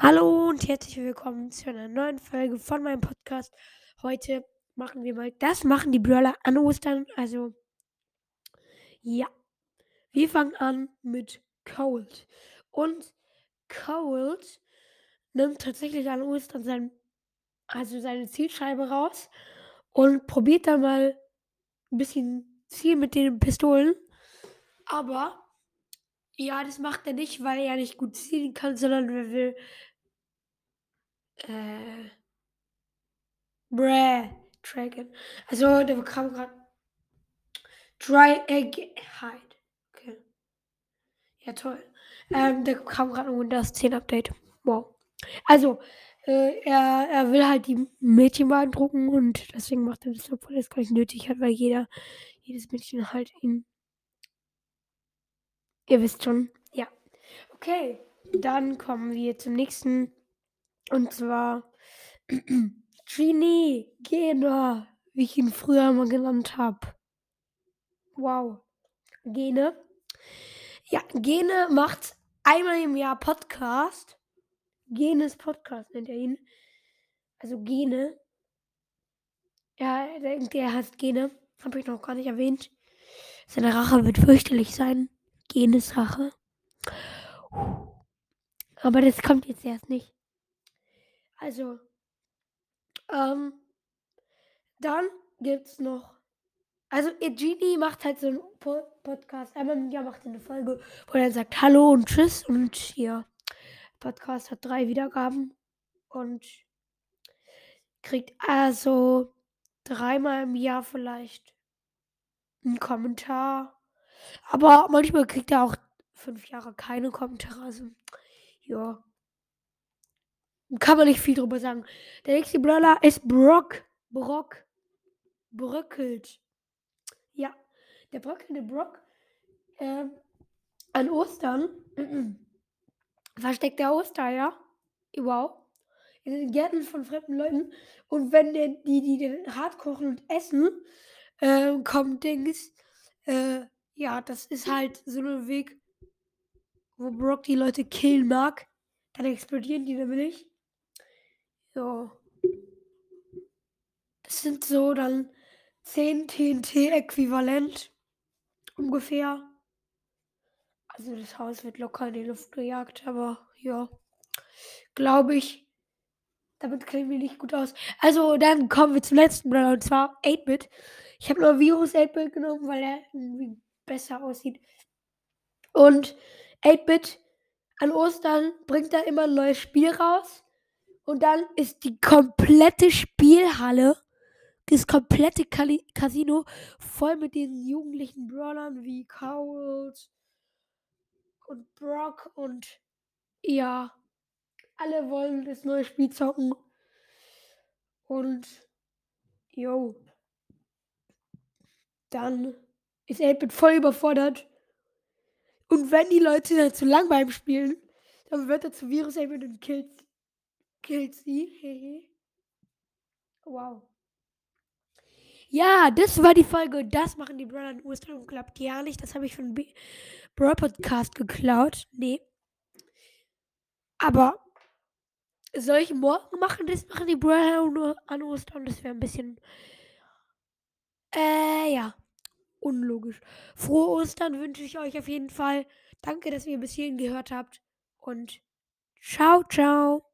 Hallo und herzlich willkommen zu einer neuen Folge von meinem Podcast. Heute machen wir mal, das machen die Brawler an Ostern. Also, ja. Wir fangen an mit Cold. Und Cold nimmt tatsächlich an Ostern sein, also seine Zielscheibe raus und probiert dann mal ein bisschen Ziel mit den Pistolen. Aber ja, das macht er nicht, weil er nicht gut zielen kann, sondern er will äh, Bräh, Dragon. Also, der kam gerade Dry Egg Hide. Okay. Ja, toll. Ähm, der kam gerade ein Windows 10 Update. Wow. Also, äh, er, er will halt die Mädchen beeindrucken und deswegen macht er das, obwohl er es gar nicht nötig hat, weil jeder, jedes Mädchen halt ihn. Ihr wisst schon. Ja. Okay. Dann kommen wir zum nächsten. Und zwar Genie Gene, wie ich ihn früher mal genannt habe. Wow. Gene. Ja, Gene macht einmal im Jahr Podcast. Genes Podcast nennt er ihn. Also Gene. Ja, er denkt, er heißt Gene. Habe ich noch gar nicht erwähnt. Seine Rache wird fürchterlich sein. Genes Rache. Aber das kommt jetzt erst nicht. Also, ähm, dann gibt's noch. Also, Genie macht halt so einen po Podcast. Einmal im Jahr macht er eine Folge, wo er sagt Hallo und Tschüss. Und ja, Podcast hat drei Wiedergaben und kriegt also dreimal im Jahr vielleicht einen Kommentar. Aber manchmal kriegt er auch fünf Jahre keine Kommentare. Also, ja. Kann man nicht viel drüber sagen. Der nächste Brawler ist Brock. Brock. Bröckelt. Ja. Der bröckelnde Brock. Äh, an Ostern. versteckt der Ostereier. Wow. In den Gärten von fremden Leuten. Und wenn der, die, die den hart kochen und essen, äh, kommt Dings. Äh, ja, das ist halt so ein Weg, wo Brock die Leute killen mag. Dann explodieren die nämlich. So. Das sind so dann 10 TNT-Äquivalent. Ungefähr. Also das Haus wird locker in die Luft gejagt, aber ja. Glaube ich. Damit kennen wir nicht gut aus. Also dann kommen wir zum letzten Brawler und zwar 8-Bit. Ich habe nur Virus 8-Bit genommen, weil er irgendwie besser aussieht. Und 8-Bit an Ostern bringt er immer ein neues Spiel raus. Und dann ist die komplette Spielhalle, das komplette Kali Casino voll mit den jugendlichen Brawlern wie Cold und Brock und ja, alle wollen das neue Spiel zocken. Und yo, dann ist 8-Bit voll überfordert. Und wenn die Leute dann zu lang beim Spielen, dann wird er zu Virus 8-Bit und killt killt sie. wow. Ja, das war die Folge. Das machen die Brother in Ostern und klappt ja nicht. Das habe ich von Bro Podcast geklaut. Nee. Aber soll ich morgen machen? Das machen die Brother an Ostern. Das wäre ein bisschen. Äh, ja. Unlogisch. Frohe Ostern wünsche ich euch auf jeden Fall. Danke, dass ihr bis hierhin gehört habt. Und ciao, ciao.